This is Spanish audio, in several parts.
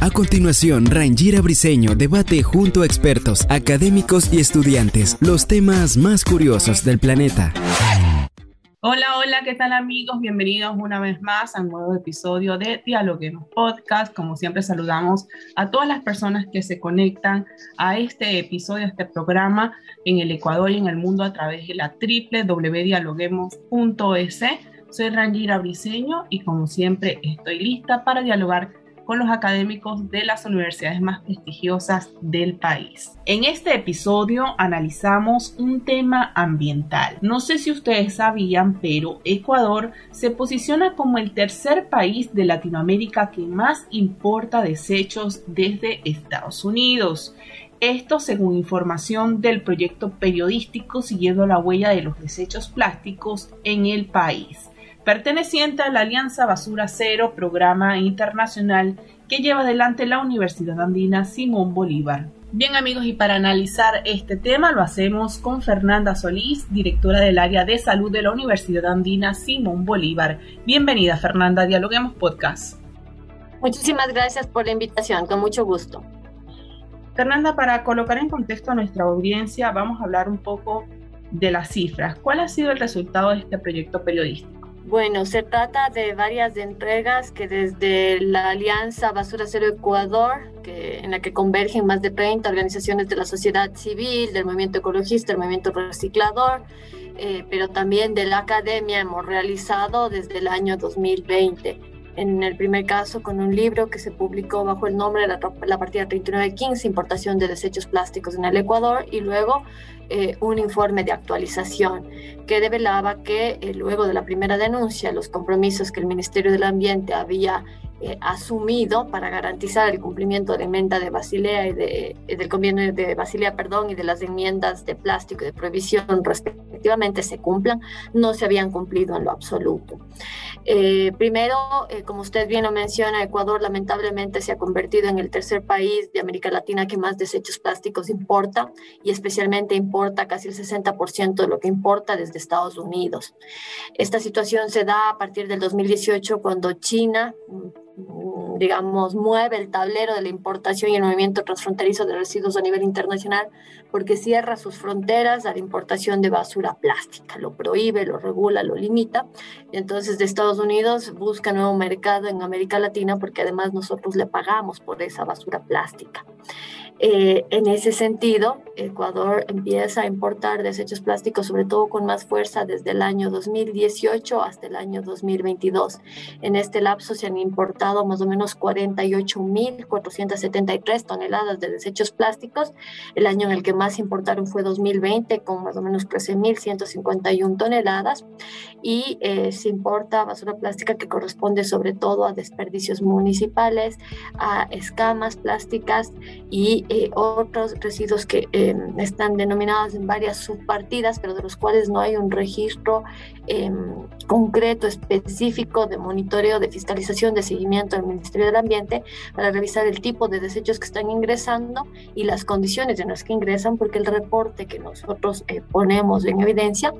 A continuación, Rangira Briseño debate junto a expertos, académicos y estudiantes los temas más curiosos del planeta. Hola, hola, ¿qué tal amigos? Bienvenidos una vez más a un nuevo episodio de Dialoguemos Podcast. Como siempre saludamos a todas las personas que se conectan a este episodio, a este programa en el Ecuador y en el mundo a través de la www.dialoguemos.es. Soy Rangira Briseño y como siempre estoy lista para dialogar con los académicos de las universidades más prestigiosas del país. En este episodio analizamos un tema ambiental. No sé si ustedes sabían, pero Ecuador se posiciona como el tercer país de Latinoamérica que más importa desechos desde Estados Unidos. Esto según información del proyecto periodístico Siguiendo la huella de los desechos plásticos en el país perteneciente a la Alianza Basura Cero, programa internacional que lleva adelante la Universidad Andina Simón Bolívar. Bien amigos, y para analizar este tema lo hacemos con Fernanda Solís, directora del área de salud de la Universidad Andina Simón Bolívar. Bienvenida Fernanda, dialoguemos podcast. Muchísimas gracias por la invitación, con mucho gusto. Fernanda, para colocar en contexto a nuestra audiencia, vamos a hablar un poco de las cifras. ¿Cuál ha sido el resultado de este proyecto periodístico? Bueno, se trata de varias entregas que desde la Alianza Basura Cero Ecuador, que, en la que convergen más de 30 organizaciones de la sociedad civil, del movimiento ecologista, del movimiento reciclador, eh, pero también de la academia, hemos realizado desde el año 2020. En el primer caso, con un libro que se publicó bajo el nombre de la, la partida 3915, Importación de Desechos Plásticos en el Ecuador, y luego eh, un informe de actualización que develaba que eh, luego de la primera denuncia, los compromisos que el Ministerio del Ambiente había eh, asumido para garantizar el cumplimiento de la enmienda de Basilea y de, del convenio de Basilea, perdón, y de las enmiendas de plástico y de prohibición respectivamente se cumplan, no se habían cumplido en lo absoluto. primero, como usted bien lo menciona, Ecuador lamentablemente se ha convertido en el tercer país de América Latina que más desechos plásticos importa y especialmente importa importa casi el 60% de lo que importa desde Estados Unidos. Esta situación se da a partir del 2018 cuando China mm, digamos, mueve el tablero de la importación y el movimiento transfronterizo de residuos a nivel internacional porque cierra sus fronteras a la importación de basura plástica, lo prohíbe, lo regula, lo limita. entonces de Estados Unidos busca nuevo mercado en América Latina porque además nosotros le pagamos por esa basura plástica. Eh, en ese sentido, Ecuador empieza a importar desechos plásticos, sobre todo con más fuerza, desde el año 2018 hasta el año 2022. En este lapso se han importado más o menos 48.473 toneladas de desechos plásticos. El año en el que más importaron fue 2020, con más o menos 13.151 toneladas. Y eh, se importa basura plástica que corresponde sobre todo a desperdicios municipales, a escamas plásticas y eh, otros residuos que eh, están denominados en varias subpartidas, pero de los cuales no hay un registro em, concreto, específico de monitoreo, de fiscalización, de seguimiento del Ministerio del Ambiente para revisar el tipo de desechos que están ingresando y las condiciones en las que ingresan, porque el reporte que nosotros eh, ponemos en evidencia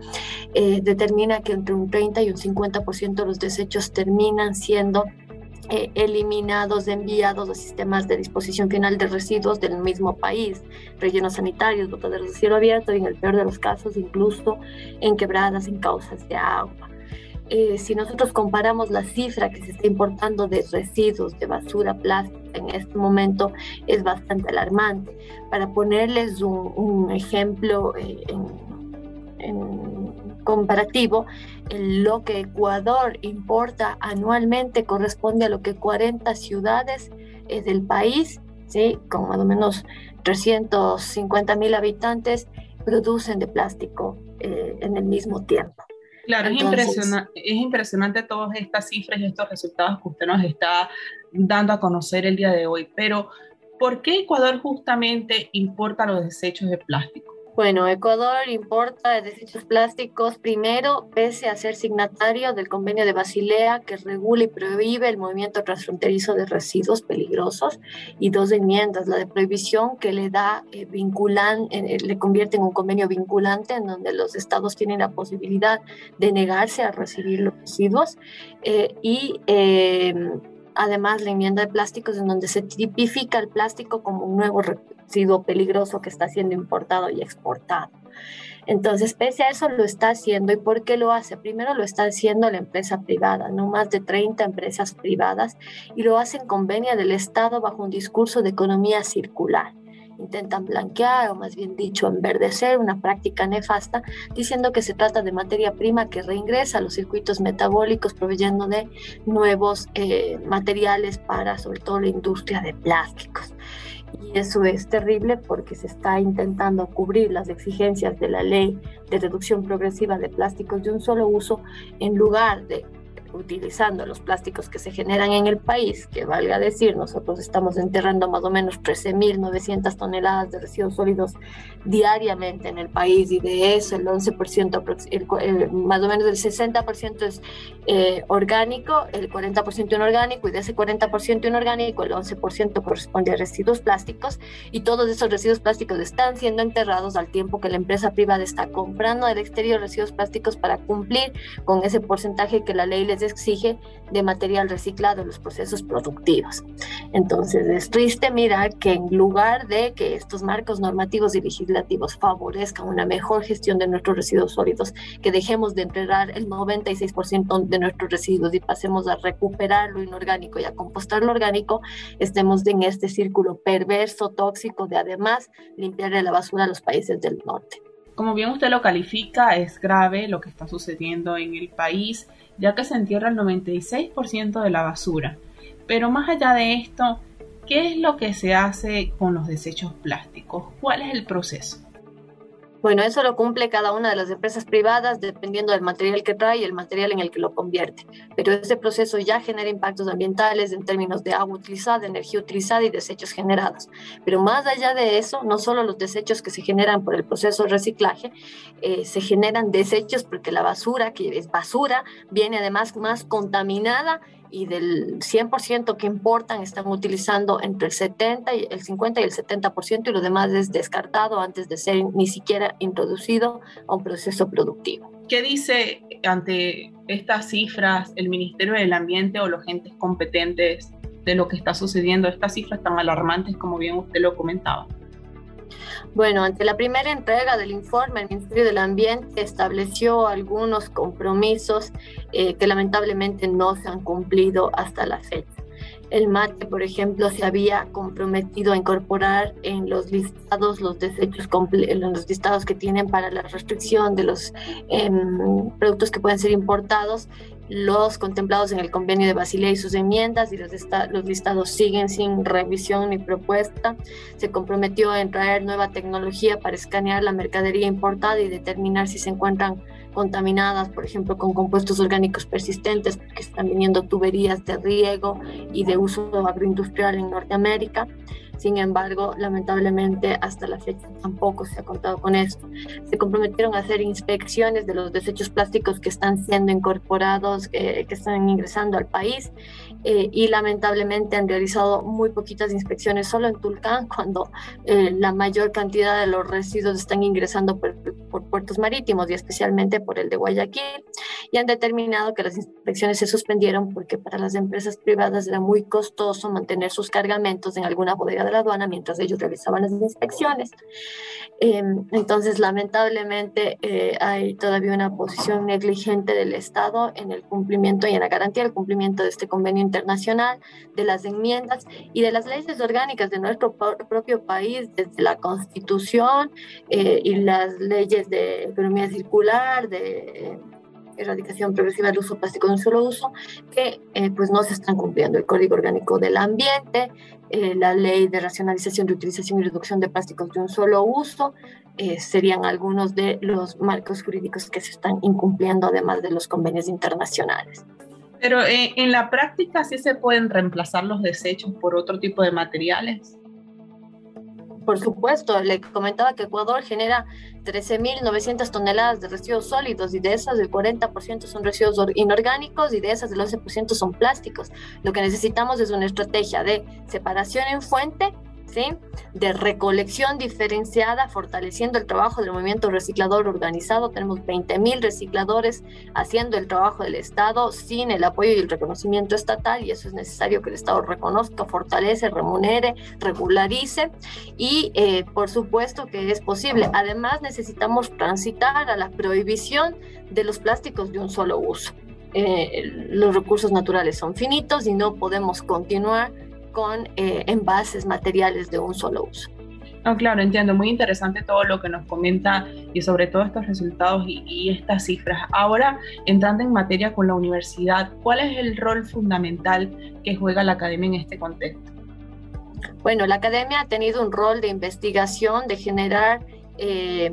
determina que entre un 30 y un 50% de los desechos terminan siendo eh, eliminados, enviados a sistemas de disposición final de residuos del mismo país, rellenos sanitarios, botaderos de cielo abierto y en el peor de los casos incluso en quebradas, en causas de agua. Eh, si nosotros comparamos la cifra que se está importando de residuos de basura plástica en este momento es bastante alarmante. Para ponerles un, ejemplo eh, en comparativo, lo que Ecuador importa anualmente corresponde a lo que 40 ciudades eh, del país, ¿sí? con más o menos 350 mil habitantes, producen de plástico eh, en el mismo tiempo. Claro, es, es impresionante todas estas cifras y estos resultados que usted nos está dando a conocer el día de hoy, pero ¿por qué Ecuador justamente importa los desechos de plástico? Bueno, Ecuador importa desechos plásticos primero, pese a ser signatario del convenio de Basilea que regula y prohíbe el movimiento transfronterizo de residuos peligrosos y dos enmiendas, la de prohibición que le da eh, vinculan, eh, le convierte en un convenio vinculante en donde los estados tienen la posibilidad de negarse a recibir los residuos eh, y además la enmienda de plásticos en donde se tipifica el plástico como un nuevo residuo peligroso que está siendo importado y exportado. Entonces, pese a eso, lo está haciendo. ¿Y por qué lo hace? Primero lo está haciendo la empresa privada, no más de 30 empresas privadas, y lo hace en convenio del Estado bajo un discurso de economía circular intentan blanquear o más bien dicho enverdecer una práctica nefasta diciendo que se trata de materia prima que reingresa a los circuitos metabólicos proveyendo de nuevos eh, materiales para sobre todo la industria de plásticos. Y eso es terrible porque se está intentando cubrir las exigencias de la ley de reducción progresiva de plásticos de un solo uso en lugar de utilizando los plásticos que se generan en el país, que valga decir, nosotros estamos enterrando más o menos 13.900 toneladas de residuos sólidos diariamente en el país y de eso el 11%, más o menos el 60% es eh, orgánico, el 40% inorgánico y de ese 40% inorgánico el 11% corresponde a residuos plásticos y todos esos residuos plásticos están siendo enterrados al tiempo que la empresa privada está comprando del exterior residuos plásticos para cumplir con ese porcentaje que la ley les exige de material reciclado en los procesos productivos. Entonces, es triste mirar que en lugar de que estos marcos normativos y legislativos favorezcan una mejor gestión de nuestros residuos sólidos, que dejemos de enterrar el 96% de nuestros residuos y pasemos a recuperar lo inorgánico y a compostar lo orgánico, estemos en este círculo perverso, tóxico de además limpiarle la basura a los países del norte. Como bien usted lo califica, es grave lo que está sucediendo en el país ya que se entierra el 96% de la basura. Pero más allá de esto, ¿qué es lo que se hace con los desechos plásticos? ¿Cuál es el proceso? Bueno, eso lo cumple cada una de las empresas privadas dependiendo del material que trae y el material en el que lo convierte. Pero ese proceso ya genera impactos ambientales en términos de agua utilizada, energía utilizada y desechos generados. Pero más allá de eso, no solo los desechos que se generan por el proceso de reciclaje, eh, se generan desechos porque la basura, que es basura, viene además más contaminada y del 100% que importan están utilizando entre el 70 y el 50 y el 70% y lo demás es descartado antes de ser ni siquiera introducido a un proceso productivo. ¿Qué dice ante estas cifras el Ministerio del Ambiente o los entes competentes de lo que está sucediendo? Estas cifras tan alarmantes como bien usted lo comentaba. Bueno, ante la primera entrega del informe, el Ministerio del Ambiente estableció algunos compromisos eh, que lamentablemente no se han cumplido hasta la fecha. El MATE, por ejemplo, se había comprometido a incorporar en los listados los desechos, en los listados que tienen para la restricción de los em, productos que pueden ser importados, los contemplados en el convenio de Basilea y sus enmiendas y los, listados siguen sin revisión ni propuesta. Se comprometió en traer nueva tecnología para escanear la mercadería importada y determinar si se encuentran contaminadas, por ejemplo, con compuestos orgánicos persistentes, porque están viniendo tuberías de riego y de uso agroindustrial en Norteamérica. Sin embargo, lamentablemente hasta la fecha tampoco se ha contado con esto. Se comprometieron a hacer inspecciones de los desechos plásticos que están siendo incorporados, que están ingresando al país eh, y lamentablemente han realizado muy poquitas inspecciones solo en Tulcán cuando eh, la mayor cantidad de los residuos están ingresando por, por puertos marítimos y especialmente por el de Guayaquil y han determinado que las inspecciones se suspendieron porque para las empresas privadas era muy costoso mantener sus cargamentos en alguna bodega de la aduana mientras ellos realizaban las inspecciones. Em, entonces, lamentablemente, eh, hay todavía una posición negligente del Estado en el cumplimiento y en la garantía del cumplimiento de este convenio internacional, de las enmiendas y de las leyes orgánicas de nuestro propio país, desde la Constitución eh, y las leyes de economía circular, de erradicación progresiva del uso plástico de un solo uso, que eh, pues no se están cumpliendo. El Código Orgánico del Ambiente, eh, la Ley de Racionalización, Reutilización y Reducción de Plásticos de un solo uso, serían algunos de los marcos jurídicos que se están incumpliendo, además de los convenios internacionales. Pero en la práctica sí se pueden reemplazar los desechos por otro tipo de materiales. Por supuesto, le comentaba que Ecuador genera 13.900 toneladas de residuos sólidos y de esas el 40% son residuos inorgánicos y de esas el 11% son plásticos. Lo que necesitamos es una estrategia de separación en fuente de recolección diferenciada, fortaleciendo el trabajo del movimiento reciclador organizado. Tenemos 20.000 recicladores haciendo el trabajo del Estado sin el apoyo y el reconocimiento estatal y eso es necesario que el Estado reconozca, fortalece, remunere, regularice y eh, por supuesto que es posible. Además necesitamos transitar a la prohibición de los plásticos de un solo uso. Eh, los recursos naturales son finitos y no podemos continuar con eh, envases materiales de un solo uso. No, claro, entiendo. Muy interesante todo lo que nos comenta y sobre todo estos resultados y, y, estas cifras. Ahora, entrando en materia con la universidad, ¿cuál es el rol fundamental que juega la academia en este contexto? Bueno, la academia ha tenido un rol de investigación, de generar eh,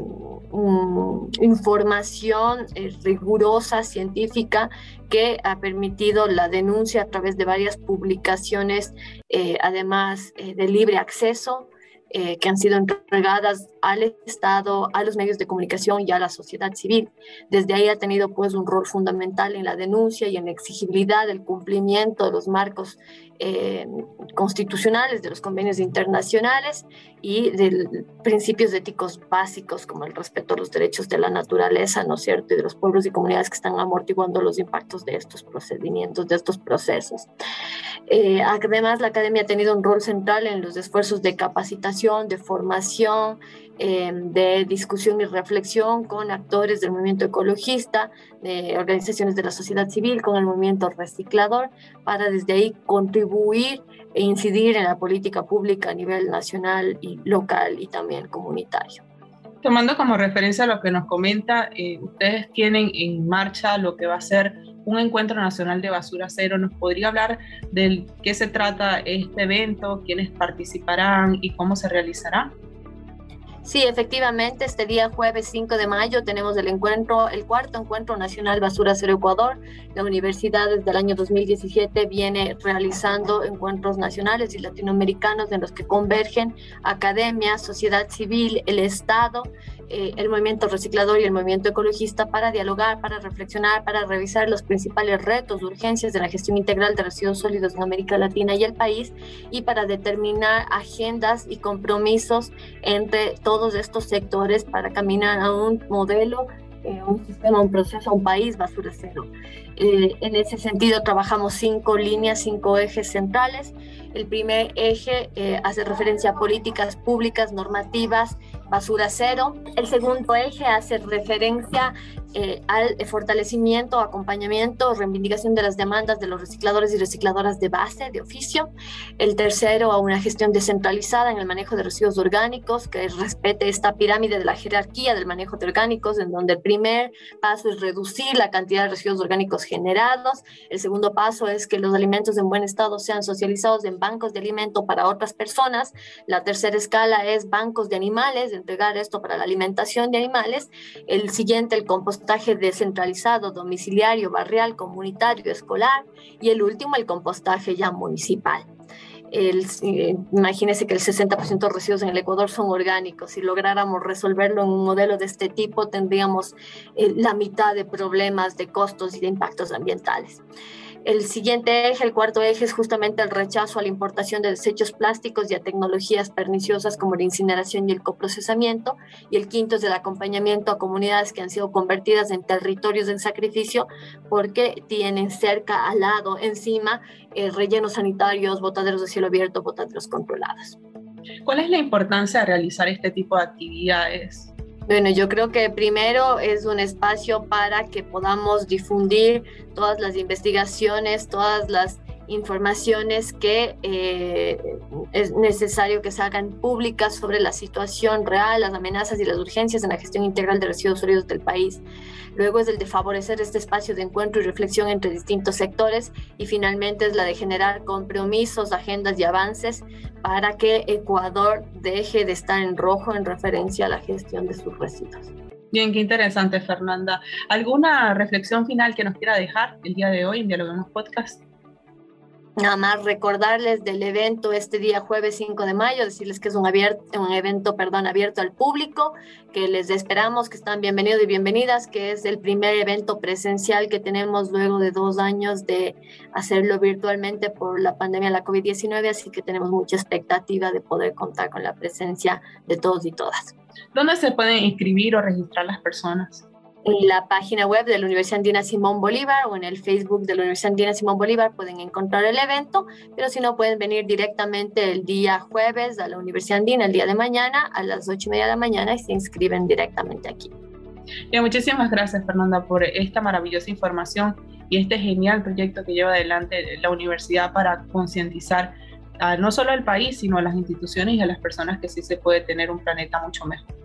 información eh, rigurosa, científica, que ha permitido la denuncia a través de varias publicaciones, eh, además de libre acceso, que han sido entregadas al Estado, a los medios de comunicación y a la sociedad civil. Desde ahí ha tenido pues un rol fundamental en la denuncia y en la exigibilidad del cumplimiento de los marcos eh, constitucionales, de los convenios internacionales y de principios éticos básicos como el respeto a los derechos de la naturaleza, ¿no es cierto?, y de los pueblos y comunidades que están amortiguando los impactos de estos procedimientos, de estos procesos. Eh, además, la academia ha tenido un rol central en los esfuerzos de capacitación, de formación, eh, de discusión y reflexión con actores del movimiento ecologista, de organizaciones de la sociedad civil, con el movimiento reciclador, para desde ahí contribuir e incidir en la política pública a nivel nacional y local y también comunitario. Tomando como referencia lo que nos comenta, eh, ustedes tienen en marcha lo que va a ser un encuentro nacional de basura cero. ¿Nos podría hablar de qué se trata este evento, quiénes participarán y cómo se realizará? Sí, efectivamente, este día jueves 5 de mayo tenemos el encuentro, el cuarto encuentro nacional Basura Cero Ecuador. La universidad desde el año 2017 viene realizando encuentros nacionales y latinoamericanos en los que convergen academia, sociedad civil, el Estado eh, el movimiento reciclador y el movimiento ecologista para dialogar, para reflexionar, para revisar los principales retos, urgencias de la gestión integral de residuos sólidos en América Latina y el país y para determinar agendas y compromisos entre todos estos sectores para caminar a un modelo eh, un sistema, un proceso, un país basura cero. Eh, en ese sentido, trabajamos cinco líneas, cinco ejes centrales. El primer eje hace referencia a políticas públicas, normativas basura cero. El segundo eje hace referencia eh, al fortalecimiento, acompañamiento, reivindicación de las demandas de los recicladores y recicladoras de base, de oficio. El tercero, a una gestión descentralizada en el manejo de residuos orgánicos que respete esta pirámide de la jerarquía del manejo de orgánicos, en donde el primer paso es reducir la cantidad de residuos orgánicos generados. El segundo paso es que los alimentos en buen estado sean socializados en bancos de alimento para otras personas. La tercera escala es bancos de animales, entregar esto para la alimentación de animales. El siguiente, el compostaje descentralizado, domiciliario, barrial, comunitario, escolar. Y el último, el compostaje ya municipal. El, eh, imagínese que el 60% de residuos en el Ecuador son orgánicos. Si lográramos resolverlo en un modelo de este tipo, tendríamos eh, la mitad de problemas de costos y de impactos ambientales. El siguiente eje, el cuarto eje, es justamente el rechazo a la importación de desechos plásticos y a tecnologías perniciosas como la incineración y el coprocesamiento. Y el quinto es el acompañamiento a comunidades que han sido convertidas en territorios de sacrificio porque tienen cerca, al lado, encima, eh, rellenos sanitarios, botaderos de cielo abierto, botaderos controlados. ¿Cuál es la importancia de realizar este tipo de actividades? Bueno, yo creo que primero es un espacio para que podamos difundir todas las investigaciones, todas las informaciones que eh, es necesario que se hagan públicas sobre la situación real, las amenazas y las urgencias en la gestión integral de residuos sólidos del país. Luego es el de favorecer este espacio de encuentro y reflexión entre distintos sectores y finalmente es la de generar compromisos, agendas y avances para que Ecuador deje de estar en rojo en referencia a la gestión de sus residuos. Bien, qué interesante, Fernanda. ¿Alguna reflexión final que nos quiera dejar el día de hoy en Dialoguemos Podcast? Nada más recordarles del evento este día jueves 5 de mayo, decirles que es un, abierto, un evento perdón, abierto al público, que les esperamos, que están bienvenidos y bienvenidas, que es el primer evento presencial que tenemos luego de dos años de hacerlo virtualmente por la pandemia de la COVID-19, así que tenemos mucha expectativa de poder contar con la presencia de todos y todas. ¿Dónde se pueden inscribir o registrar las personas? En la página web de la Universidad Andina Simón Bolívar o en el Facebook de la Universidad Andina Simón Bolívar pueden encontrar el evento, pero si no pueden venir directamente el día jueves a la Universidad Andina, el día de mañana a las ocho y media de la mañana y se inscriben directamente aquí. Bien, muchísimas gracias Fernanda por esta maravillosa información y este genial proyecto que lleva adelante la universidad para concientizar no solo al país, sino a las instituciones y a las personas que sí se puede tener un planeta mucho mejor.